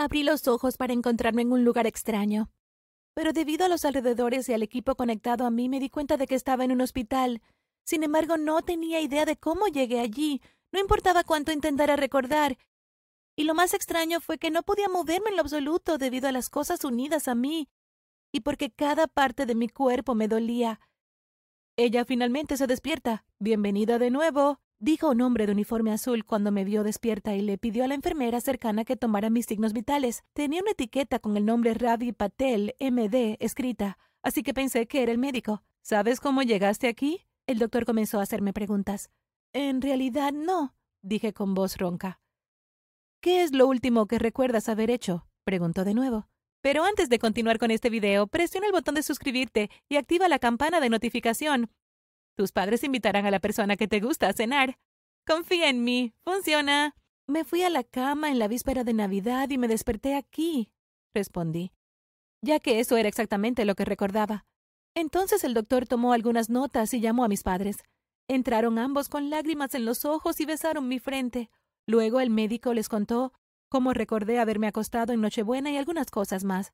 Abrí los ojos para encontrarme en un lugar extraño. Pero debido a los alrededores y al equipo conectado a mí, me di cuenta de que estaba en un hospital. Sin embargo, no tenía idea de cómo llegué allí. No importaba cuánto intentara recordar. Y lo más extraño fue que no podía moverme en lo absoluto debido a las cosas unidas a mí, y porque cada parte de mi cuerpo me dolía. Ella finalmente se despierta. Bienvenida de nuevo, dijo un hombre de uniforme azul cuando me vio despierta y le pidió a la enfermera cercana que tomara mis signos vitales. Tenía una etiqueta con el nombre Ravi Patel, MD, escrita, así que pensé que era el médico. ¿Sabes cómo llegaste aquí? El doctor comenzó a hacerme preguntas. En realidad no, dije con voz ronca. ¿Qué es lo último que recuerdas haber hecho? preguntó de nuevo. Pero antes de continuar con este video, presiona el botón de suscribirte y activa la campana de notificación. Tus padres invitarán a la persona que te gusta a cenar. Confía en mí, funciona. Me fui a la cama en la víspera de Navidad y me desperté aquí, respondí, ya que eso era exactamente lo que recordaba. Entonces el doctor tomó algunas notas y llamó a mis padres. Entraron ambos con lágrimas en los ojos y besaron mi frente. Luego el médico les contó cómo recordé haberme acostado en Nochebuena y algunas cosas más.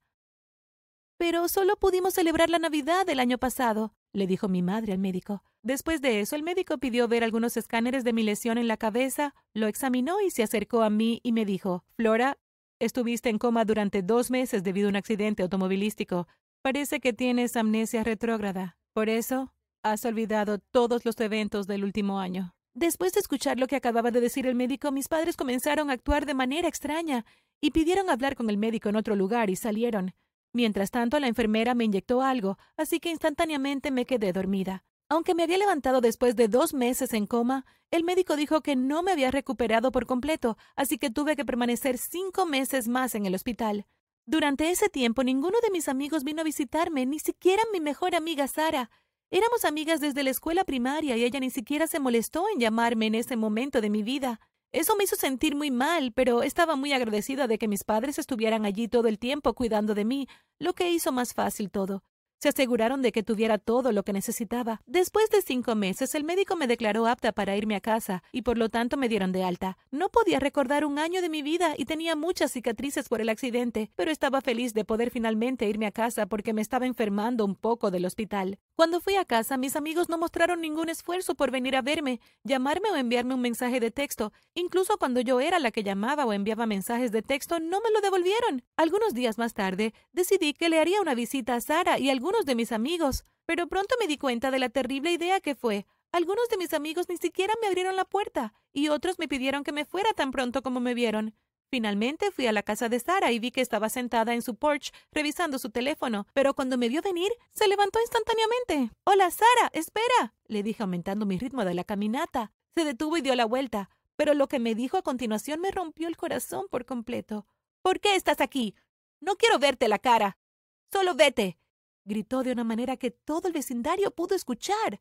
Pero solo pudimos celebrar la Navidad del año pasado, le dijo mi madre al médico. Después de eso, el médico pidió ver algunos escáneres de mi lesión en la cabeza, lo examinó y se acercó a mí y me dijo Flora, estuviste en coma durante dos meses debido a un accidente automovilístico. Parece que tienes amnesia retrógrada. Por eso, has olvidado todos los eventos del último año. Después de escuchar lo que acababa de decir el médico, mis padres comenzaron a actuar de manera extraña y pidieron hablar con el médico en otro lugar y salieron. Mientras tanto, la enfermera me inyectó algo, así que instantáneamente me quedé dormida. Aunque me había levantado después de dos meses en coma, el médico dijo que no me había recuperado por completo, así que tuve que permanecer cinco meses más en el hospital. Durante ese tiempo ninguno de mis amigos vino a visitarme, ni siquiera mi mejor amiga Sara. Éramos amigas desde la escuela primaria y ella ni siquiera se molestó en llamarme en ese momento de mi vida. Eso me hizo sentir muy mal, pero estaba muy agradecida de que mis padres estuvieran allí todo el tiempo cuidando de mí, lo que hizo más fácil todo. Se aseguraron de que tuviera todo lo que necesitaba. Después de cinco meses, el médico me declaró apta para irme a casa y por lo tanto me dieron de alta. No podía recordar un año de mi vida y tenía muchas cicatrices por el accidente, pero estaba feliz de poder finalmente irme a casa porque me estaba enfermando un poco del hospital. Cuando fui a casa, mis amigos no mostraron ningún esfuerzo por venir a verme, llamarme o enviarme un mensaje de texto. Incluso cuando yo era la que llamaba o enviaba mensajes de texto, no me lo devolvieron. Algunos días más tarde, decidí que le haría una visita a Sara y algunos de mis amigos, pero pronto me di cuenta de la terrible idea que fue. Algunos de mis amigos ni siquiera me abrieron la puerta, y otros me pidieron que me fuera tan pronto como me vieron. Finalmente fui a la casa de Sara y vi que estaba sentada en su porch revisando su teléfono, pero cuando me vio venir, se levantó instantáneamente. Hola, Sara, espera, le dije aumentando mi ritmo de la caminata. Se detuvo y dio la vuelta, pero lo que me dijo a continuación me rompió el corazón por completo. ¿Por qué estás aquí? No quiero verte la cara. Solo vete gritó de una manera que todo el vecindario pudo escuchar.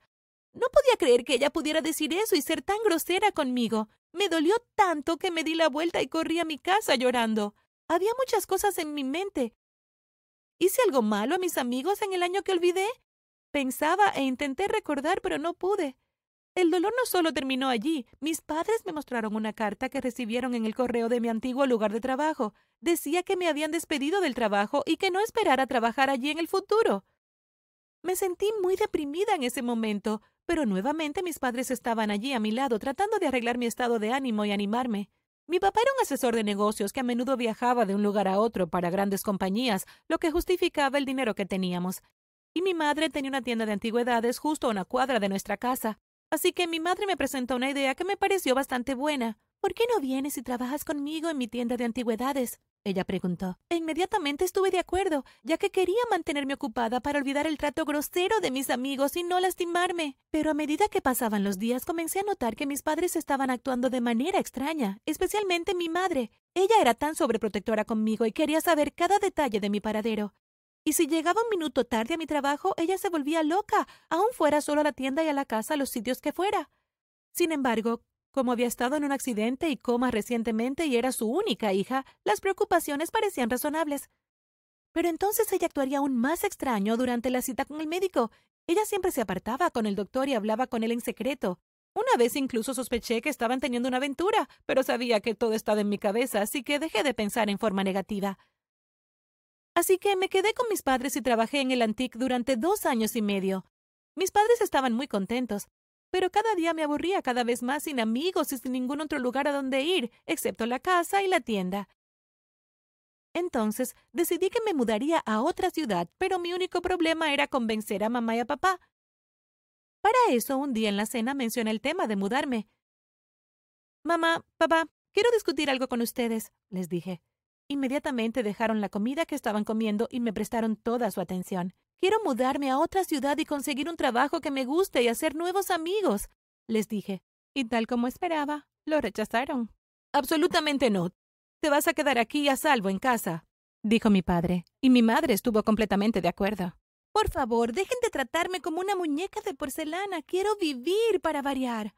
No podía creer que ella pudiera decir eso y ser tan grosera conmigo. Me dolió tanto que me di la vuelta y corrí a mi casa llorando. Había muchas cosas en mi mente. ¿Hice algo malo a mis amigos en el año que olvidé? Pensaba e intenté recordar, pero no pude. El dolor no solo terminó allí. Mis padres me mostraron una carta que recibieron en el correo de mi antiguo lugar de trabajo. Decía que me habían despedido del trabajo y que no esperara trabajar allí en el futuro. Me sentí muy deprimida en ese momento, pero nuevamente mis padres estaban allí a mi lado tratando de arreglar mi estado de ánimo y animarme. Mi papá era un asesor de negocios que a menudo viajaba de un lugar a otro para grandes compañías, lo que justificaba el dinero que teníamos. Y mi madre tenía una tienda de antigüedades justo a una cuadra de nuestra casa. Así que mi madre me presentó una idea que me pareció bastante buena. ¿Por qué no vienes y trabajas conmigo en mi tienda de antigüedades? Ella preguntó. E inmediatamente estuve de acuerdo, ya que quería mantenerme ocupada para olvidar el trato grosero de mis amigos y no lastimarme. Pero a medida que pasaban los días comencé a notar que mis padres estaban actuando de manera extraña, especialmente mi madre. Ella era tan sobreprotectora conmigo y quería saber cada detalle de mi paradero. Y si llegaba un minuto tarde a mi trabajo, ella se volvía loca, aun fuera solo a la tienda y a la casa, los sitios que fuera. Sin embargo, como había estado en un accidente y coma recientemente y era su única hija, las preocupaciones parecían razonables. Pero entonces ella actuaría aún más extraño durante la cita con el médico. Ella siempre se apartaba con el doctor y hablaba con él en secreto. Una vez incluso sospeché que estaban teniendo una aventura, pero sabía que todo estaba en mi cabeza, así que dejé de pensar en forma negativa. Así que me quedé con mis padres y trabajé en el Antique durante dos años y medio. Mis padres estaban muy contentos, pero cada día me aburría cada vez más sin amigos y sin ningún otro lugar a donde ir, excepto la casa y la tienda. Entonces decidí que me mudaría a otra ciudad, pero mi único problema era convencer a mamá y a papá. Para eso, un día en la cena mencioné el tema de mudarme. Mamá, papá, quiero discutir algo con ustedes, les dije. Inmediatamente dejaron la comida que estaban comiendo y me prestaron toda su atención. Quiero mudarme a otra ciudad y conseguir un trabajo que me guste y hacer nuevos amigos, les dije. Y tal como esperaba, lo rechazaron. Absolutamente no. Te vas a quedar aquí a salvo en casa, dijo mi padre, y mi madre estuvo completamente de acuerdo. Por favor, dejen de tratarme como una muñeca de porcelana. Quiero vivir para variar.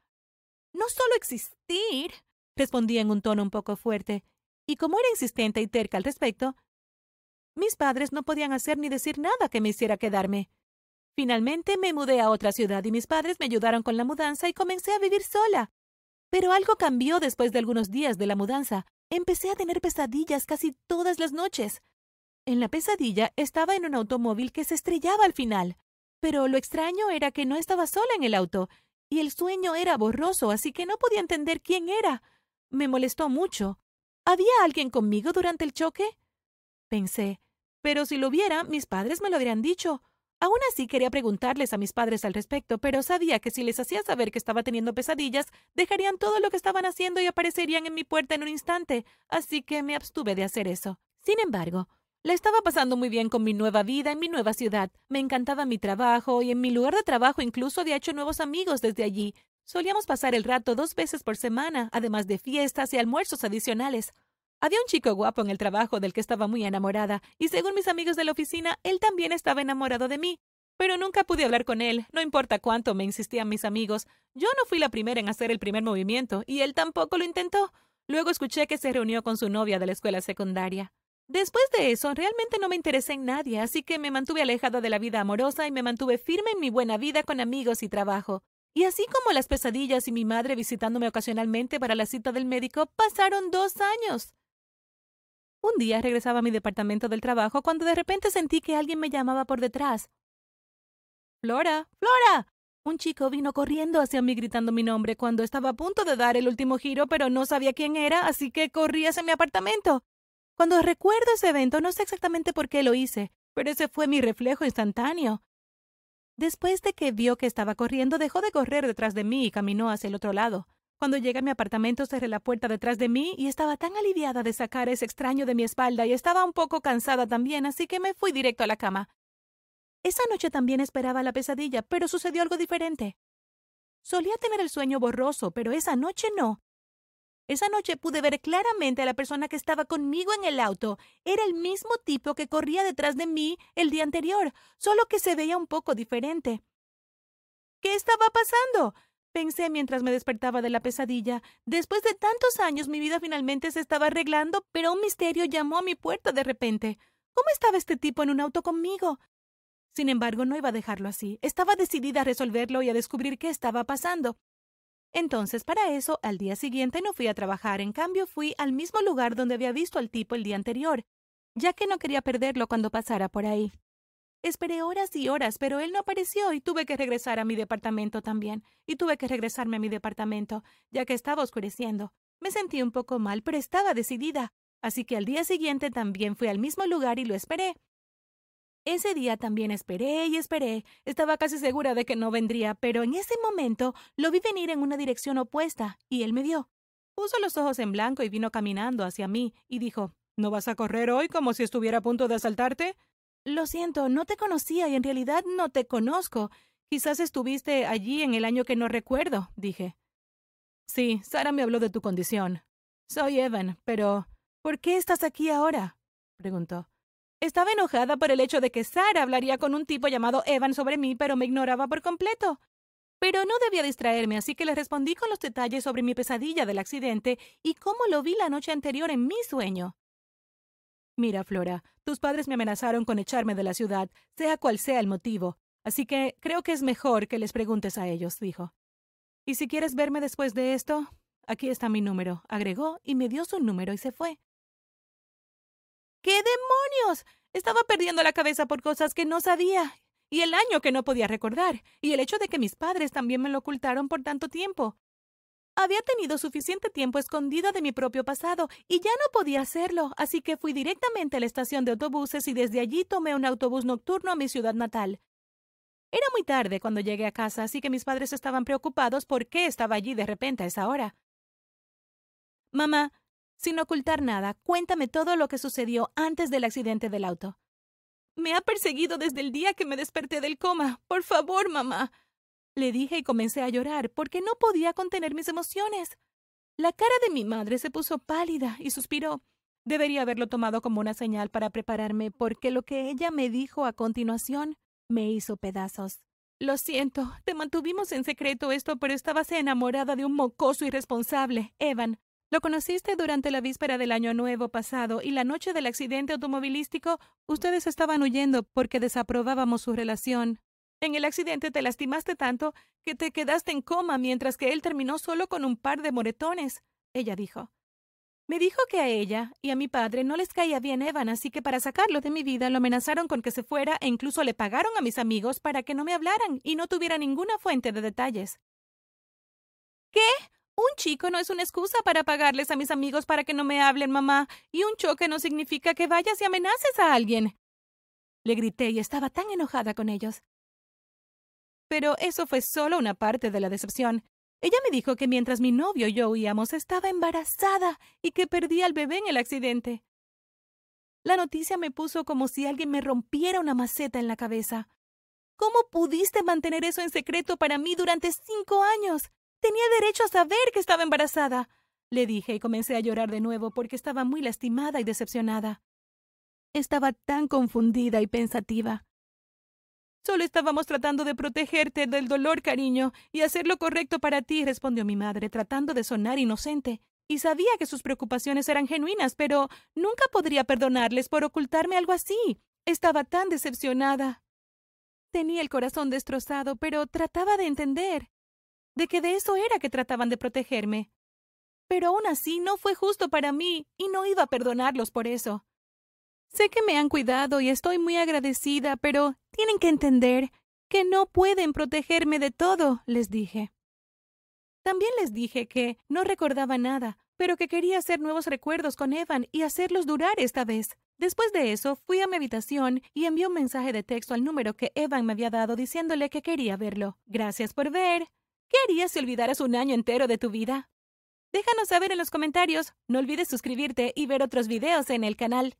No solo existir, respondí en un tono un poco fuerte, y como era insistente y terca al respecto, mis padres no podían hacer ni decir nada que me hiciera quedarme. Finalmente me mudé a otra ciudad y mis padres me ayudaron con la mudanza y comencé a vivir sola. Pero algo cambió después de algunos días de la mudanza. Empecé a tener pesadillas casi todas las noches. En la pesadilla estaba en un automóvil que se estrellaba al final. Pero lo extraño era que no estaba sola en el auto, y el sueño era borroso, así que no podía entender quién era. Me molestó mucho. ¿Había alguien conmigo durante el choque? Pensé, pero si lo hubiera, mis padres me lo habrían dicho. Aún así quería preguntarles a mis padres al respecto, pero sabía que si les hacía saber que estaba teniendo pesadillas, dejarían todo lo que estaban haciendo y aparecerían en mi puerta en un instante, así que me abstuve de hacer eso. Sin embargo, la estaba pasando muy bien con mi nueva vida en mi nueva ciudad. Me encantaba mi trabajo y en mi lugar de trabajo incluso había hecho nuevos amigos desde allí. Solíamos pasar el rato dos veces por semana, además de fiestas y almuerzos adicionales. Había un chico guapo en el trabajo del que estaba muy enamorada, y según mis amigos de la oficina, él también estaba enamorado de mí. Pero nunca pude hablar con él, no importa cuánto me insistían mis amigos. Yo no fui la primera en hacer el primer movimiento, y él tampoco lo intentó. Luego escuché que se reunió con su novia de la escuela secundaria. Después de eso, realmente no me interesé en nadie, así que me mantuve alejada de la vida amorosa y me mantuve firme en mi buena vida con amigos y trabajo. Y así como las pesadillas y mi madre visitándome ocasionalmente para la cita del médico, pasaron dos años. Un día regresaba a mi departamento del trabajo cuando de repente sentí que alguien me llamaba por detrás. Flora, Flora. Un chico vino corriendo hacia mí gritando mi nombre cuando estaba a punto de dar el último giro, pero no sabía quién era, así que corrí hacia mi apartamento. Cuando recuerdo ese evento, no sé exactamente por qué lo hice, pero ese fue mi reflejo instantáneo. Después de que vio que estaba corriendo, dejó de correr detrás de mí y caminó hacia el otro lado. Cuando llegué a mi apartamento, cerré la puerta detrás de mí y estaba tan aliviada de sacar ese extraño de mi espalda y estaba un poco cansada también, así que me fui directo a la cama. Esa noche también esperaba la pesadilla, pero sucedió algo diferente. Solía tener el sueño borroso, pero esa noche no. Esa noche pude ver claramente a la persona que estaba conmigo en el auto. Era el mismo tipo que corría detrás de mí el día anterior, solo que se veía un poco diferente. ¿Qué estaba pasando? Pensé mientras me despertaba de la pesadilla. Después de tantos años mi vida finalmente se estaba arreglando, pero un misterio llamó a mi puerta de repente. ¿Cómo estaba este tipo en un auto conmigo? Sin embargo, no iba a dejarlo así. Estaba decidida a resolverlo y a descubrir qué estaba pasando. Entonces, para eso, al día siguiente no fui a trabajar, en cambio fui al mismo lugar donde había visto al tipo el día anterior, ya que no quería perderlo cuando pasara por ahí. Esperé horas y horas, pero él no apareció y tuve que regresar a mi departamento también, y tuve que regresarme a mi departamento, ya que estaba oscureciendo. Me sentí un poco mal, pero estaba decidida, así que al día siguiente también fui al mismo lugar y lo esperé. Ese día también esperé y esperé. Estaba casi segura de que no vendría, pero en ese momento lo vi venir en una dirección opuesta, y él me vio. Puso los ojos en blanco y vino caminando hacia mí, y dijo ¿No vas a correr hoy como si estuviera a punto de asaltarte? Lo siento, no te conocía y en realidad no te conozco. Quizás estuviste allí en el año que no recuerdo, dije. Sí, Sara me habló de tu condición. Soy Evan, pero ¿por qué estás aquí ahora? preguntó. Estaba enojada por el hecho de que Sara hablaría con un tipo llamado Evan sobre mí, pero me ignoraba por completo. Pero no debía distraerme, así que le respondí con los detalles sobre mi pesadilla del accidente y cómo lo vi la noche anterior en mi sueño. Mira, Flora, tus padres me amenazaron con echarme de la ciudad, sea cual sea el motivo, así que creo que es mejor que les preguntes a ellos, dijo. Y si quieres verme después de esto, aquí está mi número, agregó y me dio su número y se fue. ¿Qué demonios? Estaba perdiendo la cabeza por cosas que no sabía, y el año que no podía recordar, y el hecho de que mis padres también me lo ocultaron por tanto tiempo. Había tenido suficiente tiempo escondida de mi propio pasado y ya no podía hacerlo, así que fui directamente a la estación de autobuses y desde allí tomé un autobús nocturno a mi ciudad natal. Era muy tarde cuando llegué a casa, así que mis padres estaban preocupados por qué estaba allí de repente a esa hora. Mamá, sin ocultar nada, cuéntame todo lo que sucedió antes del accidente del auto. Me ha perseguido desde el día que me desperté del coma. Por favor, mamá. Le dije y comencé a llorar porque no podía contener mis emociones. La cara de mi madre se puso pálida y suspiró. Debería haberlo tomado como una señal para prepararme porque lo que ella me dijo a continuación me hizo pedazos. Lo siento, te mantuvimos en secreto esto, pero estabas enamorada de un mocoso irresponsable, Evan. Lo conociste durante la víspera del año nuevo pasado y la noche del accidente automovilístico ustedes estaban huyendo porque desaprobábamos su relación. En el accidente te lastimaste tanto que te quedaste en coma mientras que él terminó solo con un par de moretones, ella dijo. Me dijo que a ella y a mi padre no les caía bien Evan, así que para sacarlo de mi vida lo amenazaron con que se fuera e incluso le pagaron a mis amigos para que no me hablaran y no tuviera ninguna fuente de detalles. ¿Qué? Un chico no es una excusa para pagarles a mis amigos para que no me hablen, mamá, y un choque no significa que vayas y amenaces a alguien. Le grité y estaba tan enojada con ellos. Pero eso fue solo una parte de la decepción. Ella me dijo que mientras mi novio y yo huíamos estaba embarazada y que perdía al bebé en el accidente. La noticia me puso como si alguien me rompiera una maceta en la cabeza. ¿Cómo pudiste mantener eso en secreto para mí durante cinco años? Tenía derecho a saber que estaba embarazada. Le dije y comencé a llorar de nuevo porque estaba muy lastimada y decepcionada. Estaba tan confundida y pensativa. Solo estábamos tratando de protegerte del dolor, cariño, y hacer lo correcto para ti, respondió mi madre, tratando de sonar inocente. Y sabía que sus preocupaciones eran genuinas, pero nunca podría perdonarles por ocultarme algo así. Estaba tan decepcionada. Tenía el corazón destrozado, pero trataba de entender de que de eso era que trataban de protegerme. Pero aún así no fue justo para mí y no iba a perdonarlos por eso. Sé que me han cuidado y estoy muy agradecida, pero tienen que entender que no pueden protegerme de todo, les dije. También les dije que no recordaba nada, pero que quería hacer nuevos recuerdos con Evan y hacerlos durar esta vez. Después de eso, fui a mi habitación y envié un mensaje de texto al número que Evan me había dado diciéndole que quería verlo. Gracias por ver. ¿Qué harías si olvidaras un año entero de tu vida? Déjanos saber en los comentarios. No olvides suscribirte y ver otros videos en el canal.